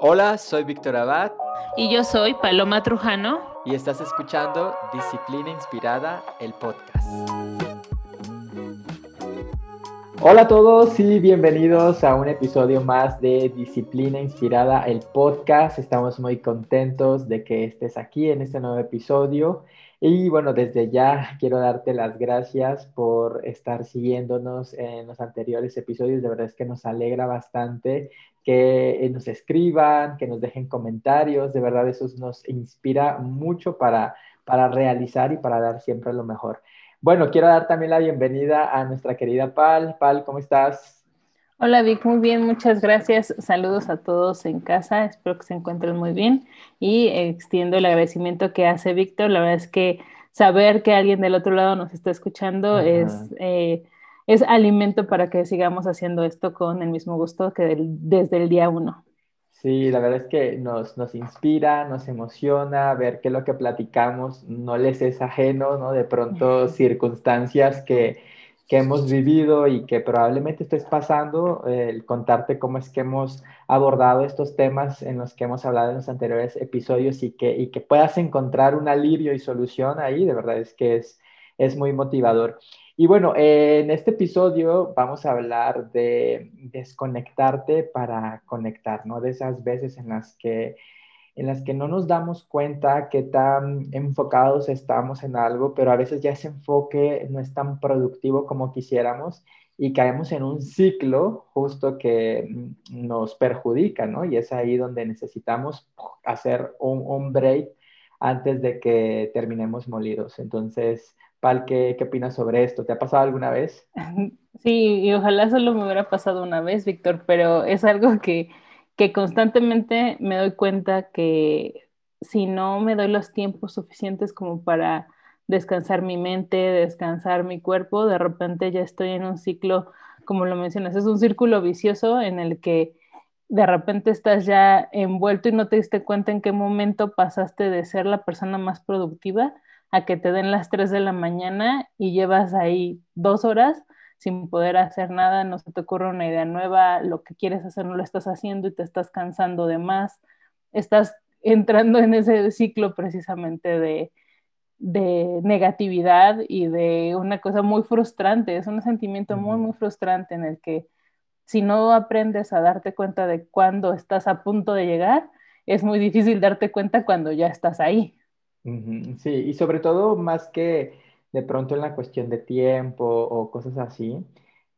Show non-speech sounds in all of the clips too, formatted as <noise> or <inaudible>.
Hola, soy Víctor Abad. Y yo soy Paloma Trujano. Y estás escuchando Disciplina Inspirada, el podcast. Hola a todos y bienvenidos a un episodio más de Disciplina Inspirada, el podcast. Estamos muy contentos de que estés aquí en este nuevo episodio. Y bueno, desde ya quiero darte las gracias por estar siguiéndonos en los anteriores episodios. De verdad es que nos alegra bastante que eh, nos escriban, que nos dejen comentarios. De verdad eso nos inspira mucho para, para realizar y para dar siempre lo mejor. Bueno, quiero dar también la bienvenida a nuestra querida Pal. Pal, ¿cómo estás? Hola Vic, muy bien, muchas gracias. Saludos a todos en casa, espero que se encuentren muy bien y extiendo el agradecimiento que hace Víctor. La verdad es que saber que alguien del otro lado nos está escuchando es, eh, es alimento para que sigamos haciendo esto con el mismo gusto que desde el día uno. Sí, la verdad es que nos, nos inspira, nos emociona ver que lo que platicamos no les es ajeno, ¿no? De pronto circunstancias que que hemos vivido y que probablemente estés pasando, el contarte cómo es que hemos abordado estos temas en los que hemos hablado en los anteriores episodios y que, y que puedas encontrar un alivio y solución ahí, de verdad es que es, es muy motivador. Y bueno, en este episodio vamos a hablar de desconectarte para conectar, ¿no? De esas veces en las que en las que no nos damos cuenta qué tan enfocados estamos en algo, pero a veces ya ese enfoque no es tan productivo como quisiéramos y caemos en un ciclo justo que nos perjudica, ¿no? Y es ahí donde necesitamos hacer un, break antes de que terminemos molidos. Entonces, Pal, ¿qué, ¿qué opinas sobre esto? ¿Te ha pasado alguna vez? <laughs> Sí, y ojalá solo me hubiera pasado una vez, Víctor, pero es algo que que constantemente me doy cuenta que si no me doy los tiempos suficientes como para descansar mi mente, descansar mi cuerpo, de repente ya estoy en un ciclo, como lo mencionas, es un círculo vicioso en el que de repente estás ya envuelto y no te diste cuenta en qué momento pasaste de ser la persona más productiva a que te den las 3 de la mañana y llevas ahí dos horas sin poder hacer nada, no se te ocurre una idea nueva, lo que quieres hacer no lo estás haciendo y te estás cansando de más, estás entrando en ese ciclo precisamente de, negatividad y de una cosa muy frustrante, es un sentimiento muy, muy frustrante en el que si no aprendes a darte cuenta de cuándo estás a punto de llegar, es muy difícil darte cuenta cuando ya estás ahí. Sí, y sobre todo más que de pronto en la cuestión de tiempo o cosas así,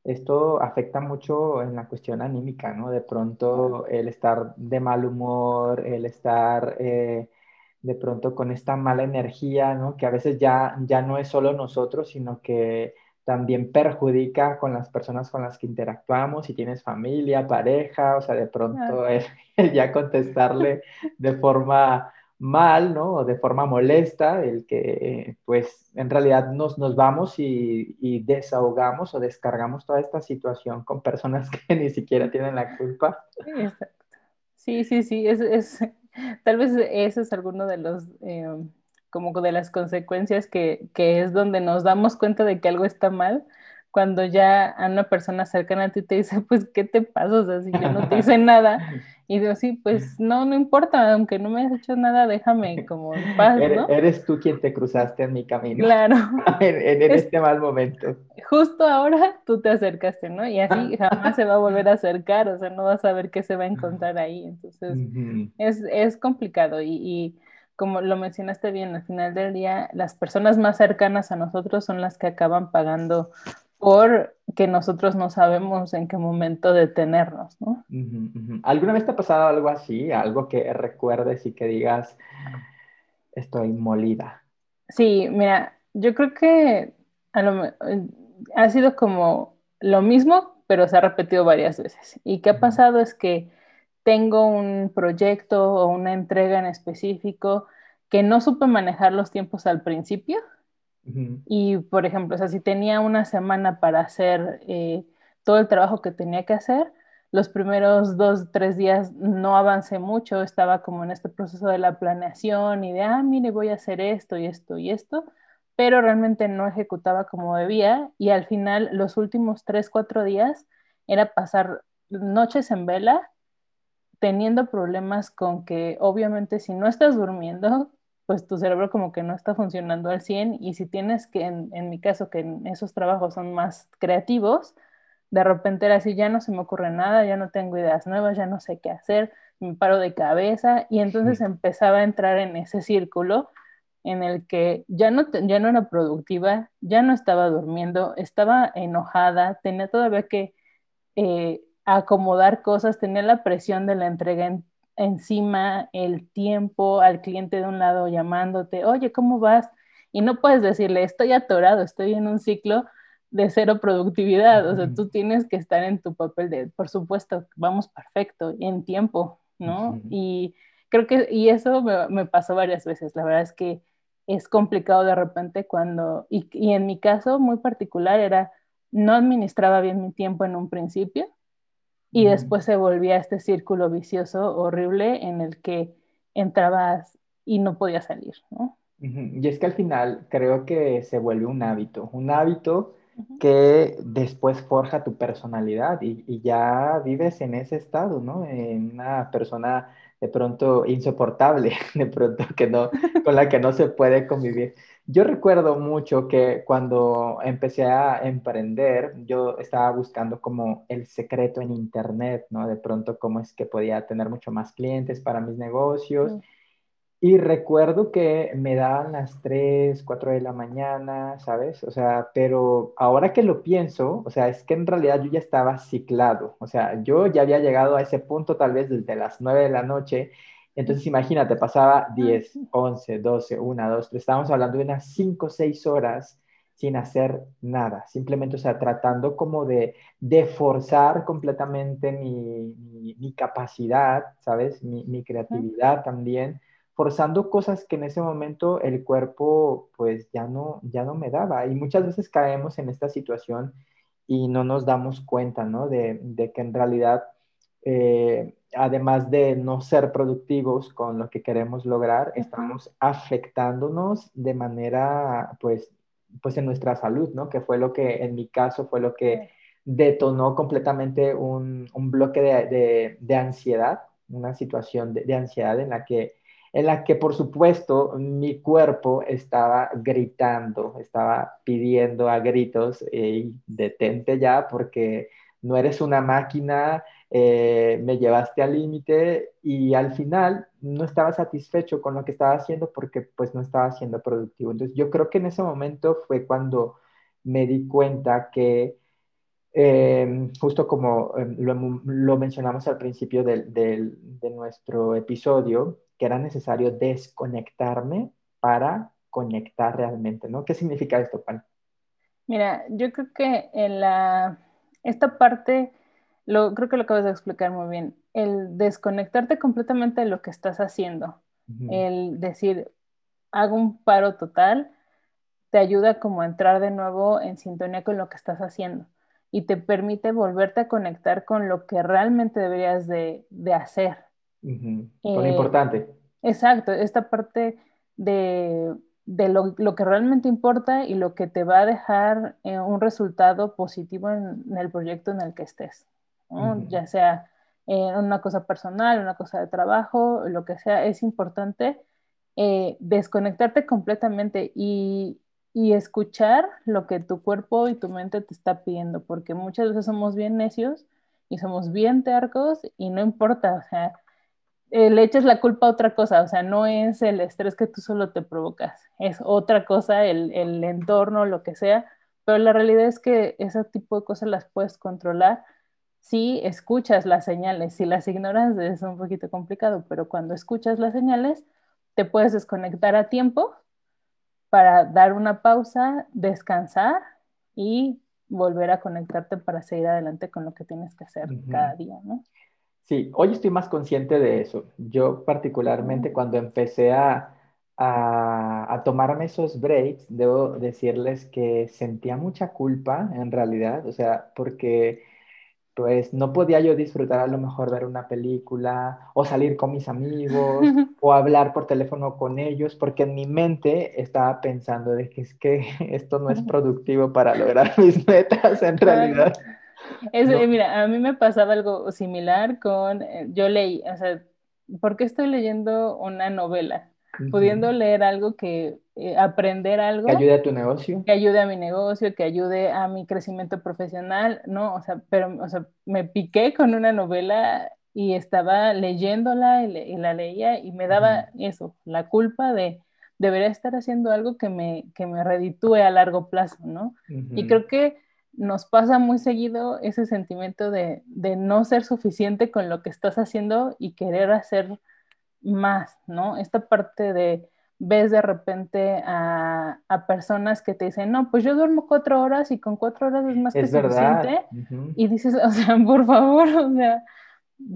esto afecta mucho en la cuestión anímica, ¿no? De pronto el estar de mal humor, el estar eh, de pronto con esta mala energía, ¿no? Que a veces ya, ya no es solo nosotros, sino que también perjudica con las personas con las que interactuamos, si tienes familia, pareja, o sea, de pronto <laughs> ya contestarle de forma mal, ¿no? O de forma molesta, el que pues en realidad nos, nos vamos y, desahogamos o descargamos toda esta situación con personas <laughs> que ni siquiera tienen la culpa. Sí, sí, sí, es, es <laughs> tal vez eso es alguno de los, eh, como de las consecuencias que, que es donde nos damos cuenta de que algo está mal, cuando ya a una persona cercana a ti te dice, pues, ¿qué te pasa? O sea, si yo no te hice <laughs> nada. Y digo, sí, pues, <laughs> no, no importa, aunque no me has hecho nada, déjame como en paz, ¿no? Eres, tú quien te cruzaste en mi camino. Claro. <laughs> en, este mal momento. Justo ahora tú te acercaste, ¿no? Y así <laughs> jamás se va a volver a acercar, o sea, no vas a ver qué se va a encontrar ahí. Entonces, es, es complicado y, y como lo mencionaste bien, al final del día, las personas más cercanas a nosotros son las que acaban pagando porque nosotros no sabemos en qué momento detenernos, ¿no? ¿Alguna vez te ha pasado algo así? Algo que recuerdes y que digas, estoy molida. Sí, mira, yo creo que ha sido como lo mismo, pero se ha repetido varias veces. Y qué ha pasado es que tengo un proyecto o una entrega en específico que no supe manejar los tiempos al principio y, por ejemplo, o sea, si tenía una semana para hacer eh, todo el trabajo que tenía que hacer, los primeros dos, tres días no avancé mucho, estaba como en este proceso de la planeación y de, ah, mire, voy a hacer esto y esto y esto, pero realmente no ejecutaba como debía y al final los últimos tres, cuatro días era pasar noches en vela teniendo problemas con que obviamente si no estás durmiendo, pues tu cerebro como que no está funcionando al 100 y si tienes que, en, en mi caso, que en esos trabajos son más creativos, de repente era así, ya no se me ocurre nada, ya no tengo ideas nuevas, ya no sé qué hacer, me paro de cabeza y entonces empezaba a entrar en ese círculo en el que ya no, ya no era productiva, ya no estaba durmiendo, estaba enojada, tenía todavía que eh, acomodar cosas, tenía la presión de la entrega encima, el tiempo, al cliente de un lado llamándote, oye, ¿cómo vas? Y no puedes decirle, estoy atorado, estoy en un ciclo de cero productividad, o sea, tú tienes que estar en tu papel de, por supuesto, vamos perfecto, en tiempo, ¿no? Y creo que, y eso me, me, pasó varias veces, la verdad es que es complicado de repente cuando, y, y en mi caso muy particular era, no administraba bien mi tiempo en un principio, y después se volvía este círculo vicioso horrible en el que entrabas y no podías salir, ¿no? Y es que al final creo que se vuelve un hábito, un hábito que después forja tu personalidad y, y, ya vives en ese estado, ¿no? En una persona de pronto insoportable, <laughs> de pronto que no, con la que no se puede convivir. Yo recuerdo mucho que cuando empecé a emprender, yo estaba buscando como el secreto en Internet, ¿no? De pronto cómo es que podía tener mucho más clientes para mis negocios. Y recuerdo que me daban las 3, 4 de la mañana, ¿sabes? O sea, pero ahora que lo pienso, o sea, es que en realidad yo ya estaba ciclado, o sea, yo ya había llegado a ese punto tal vez desde las 9 de la noche, entonces imagínate, pasaba 10, 11, 12, 1, 2, 3, estábamos hablando de unas 5, 6 horas sin hacer nada, simplemente, o sea, tratando como de, de forzar completamente mi, mi, mi capacidad, ¿sabes? Mi, mi creatividad también forzando cosas que en ese momento el cuerpo pues ya no, ya no me daba. Y muchas veces caemos en esta situación y no nos damos cuenta, ¿no? De, de que en realidad, eh, además de no ser productivos con lo que queremos lograr, estamos afectándonos de manera, pues, pues en nuestra salud, ¿no? Que fue lo que en mi caso fue lo que detonó completamente un, un bloque de, de, de, ansiedad, una situación de, de ansiedad en la que en la que por supuesto mi cuerpo estaba gritando, estaba pidiendo a gritos, detente ya porque no eres una máquina, eh, me llevaste al límite y al final no estaba satisfecho con lo que estaba haciendo porque pues no estaba siendo productivo. Entonces yo creo que en ese momento fue cuando me di cuenta que eh, justo como eh, lo, lo, mencionamos al principio de nuestro episodio, que era necesario desconectarme para conectar realmente, ¿no? ¿Qué significa esto, Pan? Mira, yo creo que en la, esta parte, lo, creo que lo acabas de explicar muy bien, el desconectarte completamente de lo que estás haciendo, uh -huh. el decir, hago un paro total, te ayuda como a entrar de nuevo en sintonía con lo que estás haciendo y te permite volverte a conectar con lo que realmente deberías de, de hacer, Uh -huh. Eh, importante. Exacto, esta parte de, de lo, lo, que realmente importa y lo que te va a dejar eh, un resultado positivo en, en, el proyecto en el que estés, ¿no? uh -huh. ya sea eh, una cosa personal, una cosa de trabajo, lo que sea, es importante desconectarte completamente y, y escuchar lo que tu cuerpo y tu mente te está pidiendo, porque muchas veces somos bien necios y somos bien tercos y no importa, o sea, eh, le echas la culpa a otra cosa, o sea, no es el estrés que tú solo te provocas, es otra cosa, el, el entorno, lo que sea, pero la realidad es que ese tipo de cosas las puedes controlar si escuchas las señales, si las ignoras es un poquito complicado, pero cuando escuchas las señales, te puedes desconectar a tiempo para dar una pausa, descansar y volver a conectarte para seguir adelante con lo que tienes que hacer uh -huh. cada día, ¿no? Sí, hoy estoy más consciente de eso. Yo particularmente cuando empecé a, a, a, tomarme esos breaks, debo decirles que sentía mucha culpa en realidad, o sea, porque pues no podía yo disfrutar a lo mejor ver una película o salir con mis amigos <laughs> o hablar por teléfono con ellos, porque en mi mente estaba pensando de que es que <laughs> esto no es productivo para lograr <laughs> mis metas en realidad. Mira, a mí me pasaba algo similar con, eh, yo leí, o sea, ¿por qué estoy leyendo una novela? Pudiendo leer algo que, eh, aprender algo. Que ayude a tu negocio. Que ayude a mi negocio, que ayude a mi crecimiento profesional, ¿no? O sea, pero, o sea, me piqué con una novela y estaba leyéndola y, la leía y me daba eso, la culpa de debería estar haciendo algo que me, que me reditúe a largo plazo, ¿no? Y creo que nos pasa muy seguido ese sentimiento de, de, no ser suficiente con lo que estás haciendo y querer hacer más, ¿no? Esta parte de ves de repente a, a personas que te dicen, no, pues yo duermo cuatro horas y con cuatro horas es más que suficiente. Y dices, <laughs> o sea, por favor, o sea,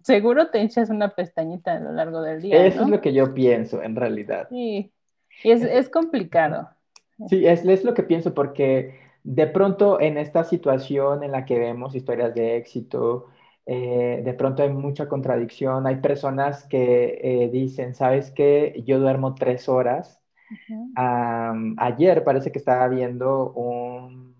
seguro te echas una pestañita a lo largo del día. Eso es lo que yo pienso, en realidad. Sí, y es, es complicado. Sí, es, es lo que pienso porque de pronto en esta situación en la que vemos historias de éxito, eh, de pronto hay mucha contradicción. Hay personas que eh, dicen, ¿sabes qué? Yo duermo tres horas. ayer parece que estaba viendo un,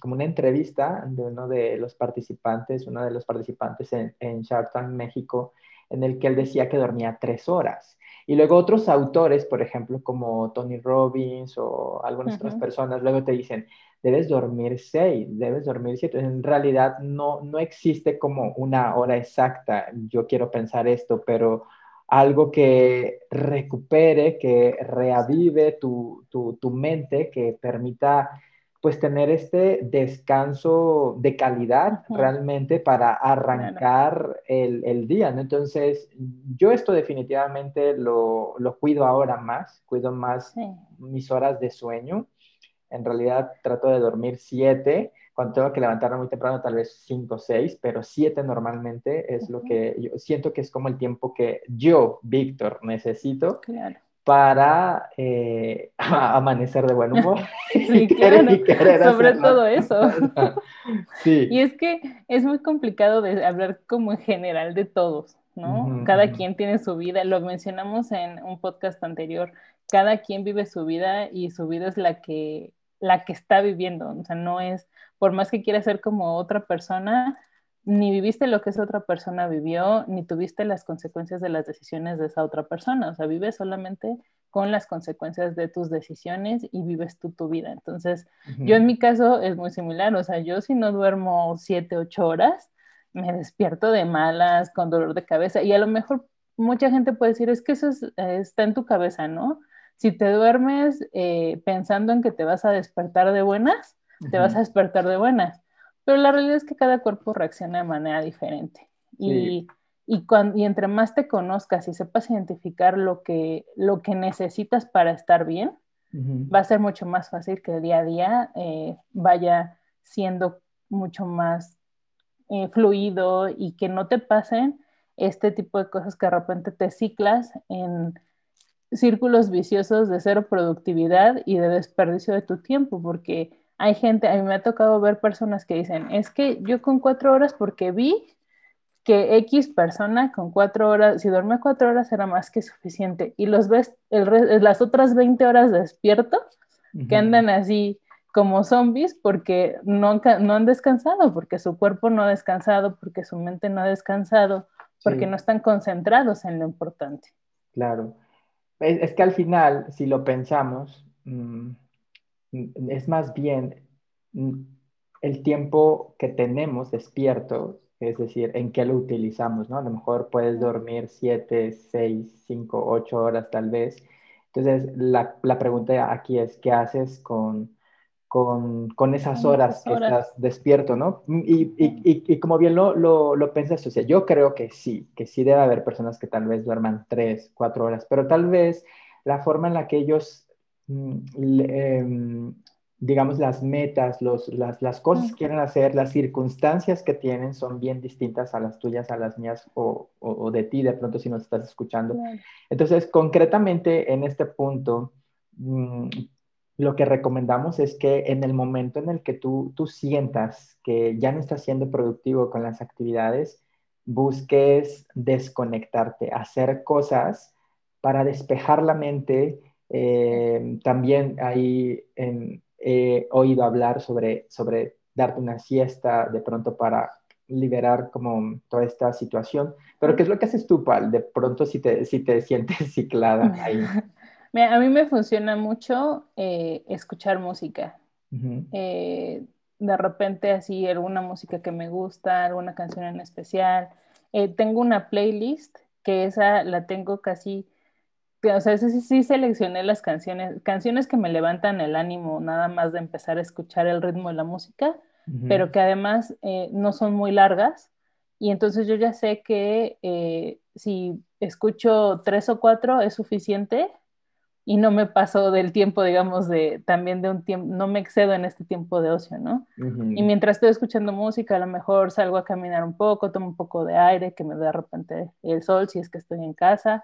como una entrevista de uno de los participantes, uno de los participantes en, en Shark Tank México, en el que él decía que dormía tres horas. Y luego otros autores, por ejemplo, como Tony Robbins o algunas otras personas, luego te dicen, debes dormir seis, debes dormir siete. En realidad no, no existe como una hora exacta, yo quiero pensar esto, pero algo que recupere, que reavive tu, tu mente, que permita pues tener este descanso de calidad realmente para arrancar el, el, día, ¿no? Entonces, yo esto definitivamente lo, lo cuido ahora más, cuido más mis horas de sueño. En realidad trato de dormir siete, cuando tengo que levantarme muy temprano tal vez cinco o seis, pero siete normalmente es lo que yo siento que es como el tiempo que yo, Víctor, necesito claro para eh, <laughs> amanecer de buen humor. <laughs> sí, <laughs> claro, sobre todo eso. sí. Y es que es muy complicado de hablar como en general de todos, ¿no? cada quien tiene su vida, lo mencionamos en un podcast anterior, cada quien vive su vida y su vida es la que, la que está viviendo, o sea, no es, por más que quiera ser como otra persona, ni viviste lo que esa otra persona vivió, ni tuviste las consecuencias de las decisiones de esa otra persona. O sea, vives solamente con las consecuencias de tus decisiones y vives tú tu vida. Entonces, yo en mi caso es muy similar. O sea, yo si no duermo siete, ocho horas, me despierto de malas, con dolor de cabeza. Y a lo mejor mucha gente puede decir, es que eso está en tu cabeza, ¿no? Si te duermes eh, pensando en que te vas a despertar de buenas, te vas a despertar de buenas pero la realidad es que cada cuerpo reacciona de manera diferente. Y, y, y, entre más te conozcas y sepas identificar lo que, lo que necesitas para estar bien, va a ser mucho más fácil que el día a día eh, vaya siendo mucho más eh, fluido y que no te pasen este tipo de cosas que de repente te ciclas en círculos viciosos de cero productividad y de desperdicio de tu tiempo, porque hay gente, a mí me ha tocado ver personas que dicen, es que yo con cuatro horas porque vi que X persona con cuatro horas, si duerme cuatro horas era más que suficiente. Y los ves el las otras 20 horas despierto, que andan así como zombies porque no, no han descansado, porque su cuerpo no ha descansado, porque su mente no ha descansado, porque no están concentrados en lo importante. Claro. Es, que al final, si lo pensamos, mm, es más bien el tiempo que tenemos despierto, es decir, en qué lo utilizamos, ¿no? A lo mejor puedes dormir 7, 6, 5, 8 horas tal vez. Entonces, la, la pregunta aquí es, ¿qué haces con, con, con esas horas, que estás despierto, ¿no? Y, y, y, como bien lo, lo, lo pensas, o sea, yo creo que sí, que sí debe haber personas que tal vez duerman 3, 4 horas, pero tal vez la forma en la que ellos Mm, em, digamos, las metas, los, las, las, cosas que quieren hacer, las circunstancias que tienen son bien distintas a las tuyas, a las mías o, o, de ti, de pronto si nos estás escuchando. Entonces, concretamente en este punto, mm, lo que recomendamos es que en el momento en el que tú, tú sientas que ya no estás siendo productivo con las actividades, busques desconectarte, hacer cosas para despejar la mente, eh, también ahí he oído hablar sobre, sobre darte una siesta de pronto para liberar como toda esta situación. Pero ¿qué es lo que haces tú, Pal? De pronto si te, si te <laughs> sientes ciclada <laughs> ahí. A mí me funciona mucho eh, escuchar música. Eh, de repente así alguna música que me gusta, alguna canción en especial. Eh, tengo una playlist que esa la tengo casi, o sea, sí, sí seleccioné las canciones, canciones que me levantan el ánimo nada más de empezar a escuchar el ritmo de la música, pero que además no son muy largas. Y entonces yo ya sé que si escucho tres o cuatro es suficiente y no me paso del tiempo, digamos, de también de un tiempo, no me excedo en este tiempo de ocio, ¿no? Y mientras estoy escuchando música, a lo mejor salgo a caminar un poco, tomo un poco de aire que me da de repente el sol si es que estoy en casa,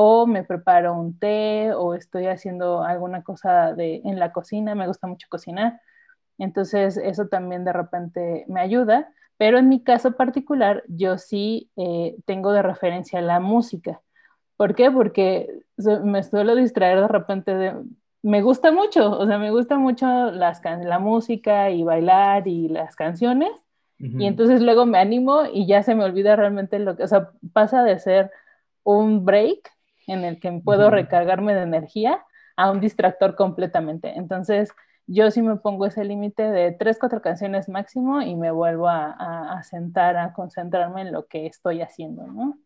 o me preparo un té, o estoy haciendo alguna cosa de, en la cocina, me gusta mucho cocinar. Entonces, eso también de repente me ayuda, pero en mi caso particular, yo sí eh, tengo de referencia la música. ¿Por qué? Porque me suelo distraer de repente de... Me gusta mucho, o sea, me gusta mucho las la música y bailar y las canciones. Y entonces luego me animo y ya se me olvida realmente lo que, o sea, pasa de ser un break en el que puedo recargarme de energía a un distractor completamente. Entonces, yo sí me pongo ese límite de tres, cuatro canciones máximo y me vuelvo a, a, sentar, a concentrarme en lo que estoy haciendo, ¿no?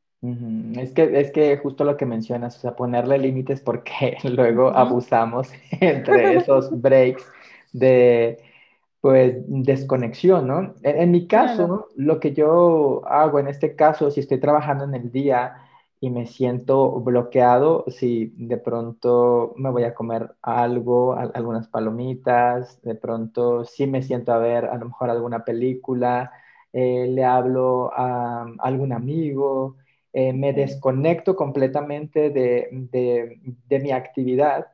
Es que, es que justo lo que mencionas, o sea, ponerle límites porque <laughs> luego abusamos <laughs> entre esos <laughs> breaks de, pues, desconexión, ¿no? En, mi caso, lo que yo hago en este caso, si estoy trabajando en el día y me siento bloqueado, si de pronto me voy a comer algo, algunas palomitas, de pronto sí me siento a ver a lo mejor alguna película, eh, le hablo a algún amigo, eh, me desconecto completamente de, mi actividad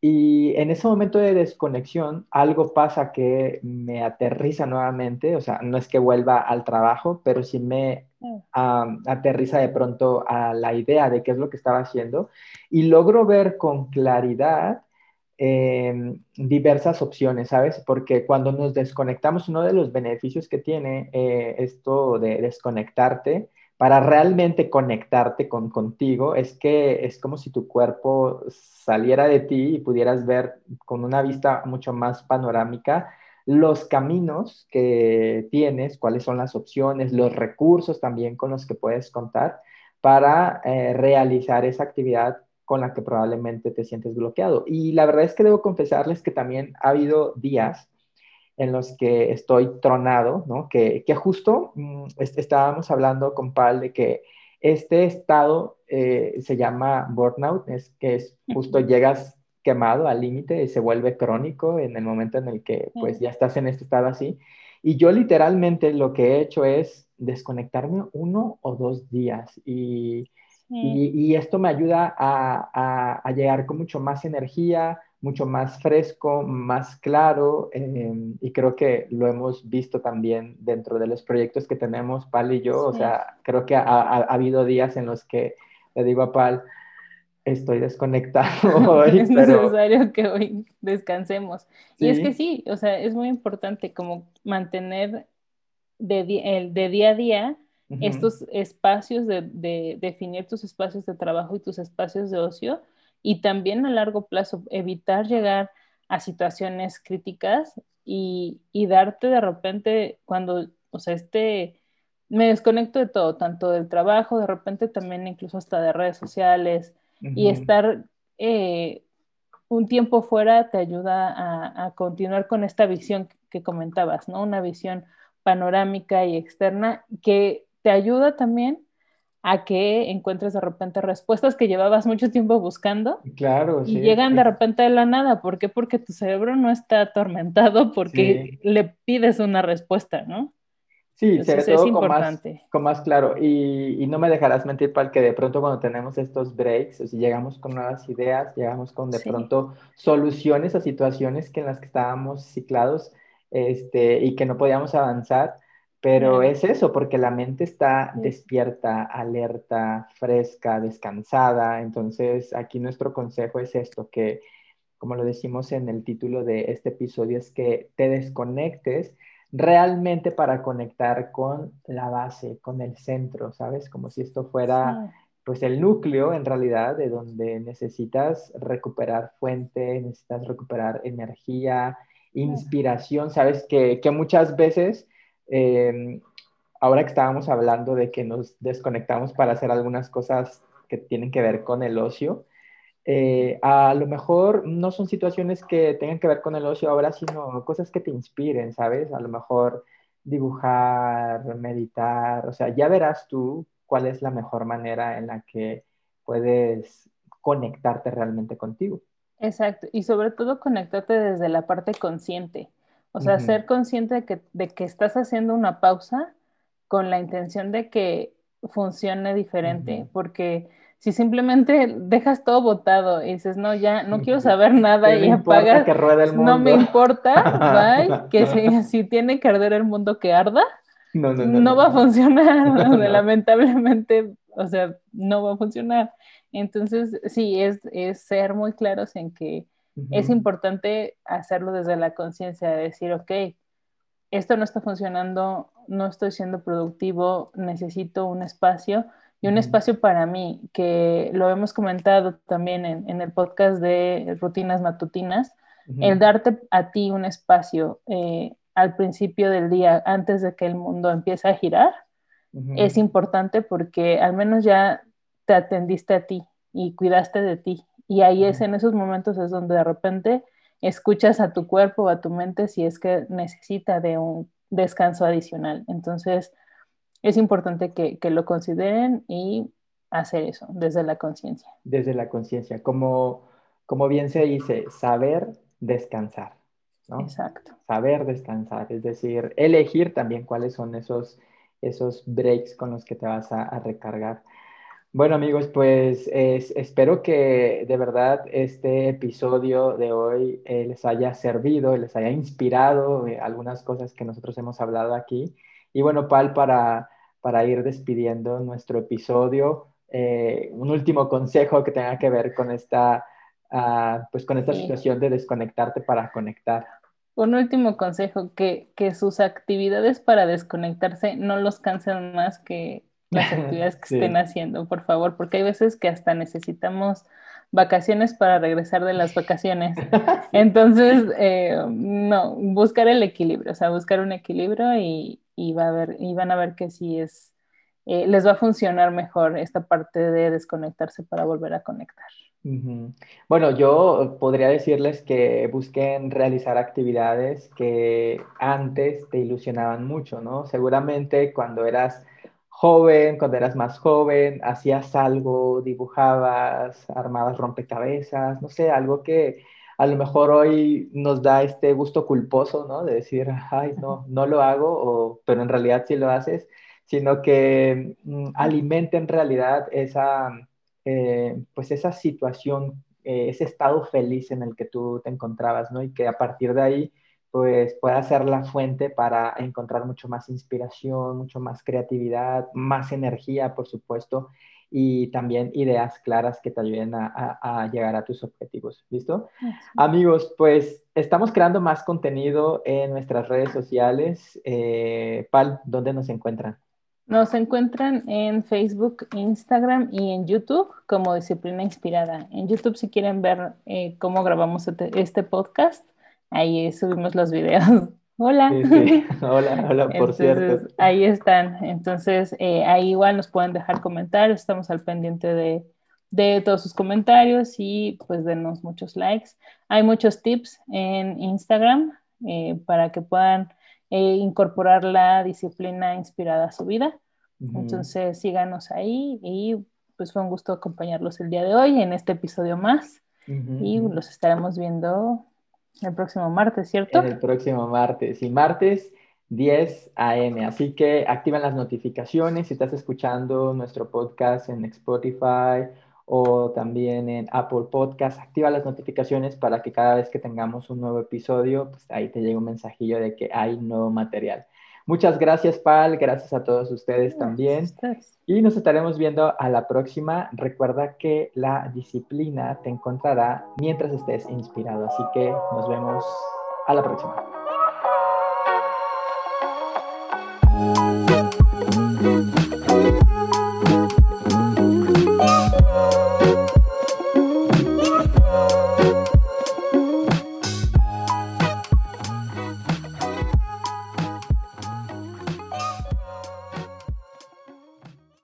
y en ese momento de desconexión algo pasa que me aterriza nuevamente, o sea, no es que vuelva al trabajo, pero sí me aterriza de pronto a la idea de qué es lo que estaba haciendo y logro ver con claridad em, diversas opciones, ¿sabes? Porque cuando nos desconectamos, uno de los beneficios que tiene eh, esto de desconectarte para realmente conectarte con contigo, es que es como si tu cuerpo saliera de ti y pudieras ver con una vista mucho más panorámica los caminos que tienes, cuáles son las opciones, los recursos también con los que puedes contar para eh, realizar esa actividad con la que probablemente te sientes bloqueado. Y la verdad es que debo confesarles que también ha habido días en los que estoy tronado, ¿no? Que, que justo mm, estábamos hablando con Pal de que este estado eh, se llama burnout, es que es justo llegas quemado al límite y se vuelve crónico en el momento en el que pues ya estás en este estado así. Y yo literalmente lo que he hecho es desconectarme uno o dos días y, y, esto me ayuda a, a, a llegar con mucho más energía, mucho más fresco, más claro, em, y creo que lo hemos visto también dentro de los proyectos que tenemos, Pal y yo, o sea, creo que ha, habido días en los que le digo a Pal, estoy desconectado <laughs> hoy. es necesario que hoy descansemos. Y es que sí, o sea, es muy importante como mantener de, el, de día a día estos espacios de, de definir tus espacios de trabajo y tus espacios de ocio, y también a largo plazo evitar llegar a situaciones críticas y, darte de repente cuando, o sea, este, me desconecto de todo, tanto del trabajo, de repente también incluso hasta de redes sociales y estar eh, un tiempo fuera te ayuda a, a, continuar con esta visión que comentabas, ¿no? Una visión panorámica y externa que te ayuda también a que encuentres de repente respuestas que llevabas mucho tiempo buscando. Claro, y llegan de repente de la nada. ¿Por qué? Porque tu cerebro no está atormentado porque le pides una respuesta, ¿no? Sí, se todo es importante. Con más, claro. Y, no me dejarás mentir, para que de pronto cuando tenemos estos breaks, o si llegamos con nuevas ideas, llegamos con de pronto soluciones a situaciones que en las que estábamos ciclados este, y que no podíamos avanzar, pero es eso, porque la mente está despierta, alerta, fresca, descansada. Entonces, aquí nuestro consejo es esto, que como lo decimos en el título de este episodio, es que te desconectes realmente para conectar con la base, con el centro, ¿sabes? Como si esto fuera pues el núcleo en realidad de donde necesitas recuperar fuente, necesitas recuperar energía, inspiración, ¿sabes? Que, muchas veces, em, ahora que estábamos hablando de que nos desconectamos para hacer algunas cosas que tienen que ver con el ocio, eh, a lo mejor no son situaciones que tengan que ver con el ocio ahora, sino cosas que te inspiren, ¿sabes? A lo mejor dibujar, meditar, o sea, ya verás tú cuál es la mejor manera en la que puedes conectarte realmente contigo. Exacto, y sobre todo conectarte desde la parte consciente, o sea, ser consciente de que, de que estás haciendo una pausa con la intención de que funcione diferente, porque si simplemente dejas todo botado y dices, no, ya no quiero saber nada y apagas, que el mundo? <laughs> no me importa, bye, <laughs> que si, si, tiene que arder el mundo, que arda, no, no, no, no va a funcionar, <laughs> lamentablemente, o sea, no va a funcionar. Entonces, sí, es, es ser muy claros en que es importante hacerlo desde la conciencia, de decir, ok, esto no está funcionando, no estoy siendo productivo, necesito un espacio y un espacio para mí, que lo hemos comentado también en, el podcast de Rutinas Matutinas, el darte a ti un espacio eh, al principio del día, antes de que el mundo empiece a girar, es importante porque al menos ya te atendiste a ti y cuidaste de ti. Y ahí es en esos momentos es donde de repente escuchas a tu cuerpo o a tu mente si es que necesita de un descanso adicional. Entonces, es importante que, lo consideren y hacer eso desde la conciencia. Desde la conciencia, como, como bien se dice, saber descansar. ¿no? Exacto. Saber descansar, es decir, elegir también cuáles son esos, esos breaks con los que te vas a, recargar. Bueno amigos, pues espero que de verdad este episodio de hoy eh, les haya servido, les haya inspirado eh, algunas cosas que nosotros hemos hablado aquí. Y bueno, Pal, para, para ir despidiendo nuestro episodio, eh, un último consejo que tenga que ver con esta, ah, pues con esta situación de desconectarte para conectar. Un último consejo, que, que sus actividades para desconectarse no los cansen más que las <laughs> actividades que estén haciendo, por favor, porque hay veces que hasta necesitamos vacaciones para regresar de las vacaciones. <laughs> Entonces, eh, no, buscar el equilibrio, o sea, buscar un equilibrio y, y, va a ver, y van a ver que sí es, eh, les va a funcionar mejor esta parte de desconectarse para volver a conectar. Bueno, yo podría decirles que busquen realizar actividades que antes te ilusionaban mucho, ¿no? Seguramente cuando eras joven, cuando eras más joven, hacías algo, dibujabas, armabas rompecabezas, no sé, algo que a lo mejor hoy nos da este gusto culposo, ¿no? De decir, ay, no, no lo hago, o, pero en realidad sí lo haces, sino que mm, alimenta en realidad esa, eh, pues esa situación, eh, ese estado feliz en el que tú te encontrabas, ¿no? Y que a partir de ahí, pues pueda ser la fuente para encontrar mucho más inspiración, mucho más creatividad, más energía, por supuesto, y también ideas claras que te ayuden a, llegar a tus objetivos. ¿Listo? Amigos, pues estamos creando más contenido en nuestras redes sociales. Eh, Pal, ¿dónde nos encuentran? Nos encuentran en Facebook, Instagram y en YouTube como Disciplina Inspirada. En YouTube si quieren ver eh, cómo grabamos este, este podcast, ahí subimos los videos. <laughs> Hola. <laughs> Hola, hola, por cierto. Ahí están. Entonces, eh, ahí igual nos pueden dejar comentarios. Estamos al pendiente de, de, todos sus comentarios y pues denos muchos likes. Hay muchos tips en Instagram eh, para que puedan eh, incorporar la disciplina inspirada a su vida. Entonces, síganos ahí y pues fue un gusto acompañarlos el día de hoy en este episodio más y los estaremos viendo el próximo martes, ¿cierto? el próximo martes. Y martes 10 a.m. Así que activan las notificaciones si estás escuchando nuestro podcast en Spotify o también en Apple Podcast. Activa las notificaciones para que cada vez que tengamos un nuevo episodio, pues ahí te llegue un mensajillo de que hay nuevo material. Muchas gracias, Pal. Gracias a todos ustedes también. Y nos estaremos viendo a la próxima. Recuerda que la disciplina te encontrará mientras estés inspirado. Así que nos vemos a la próxima.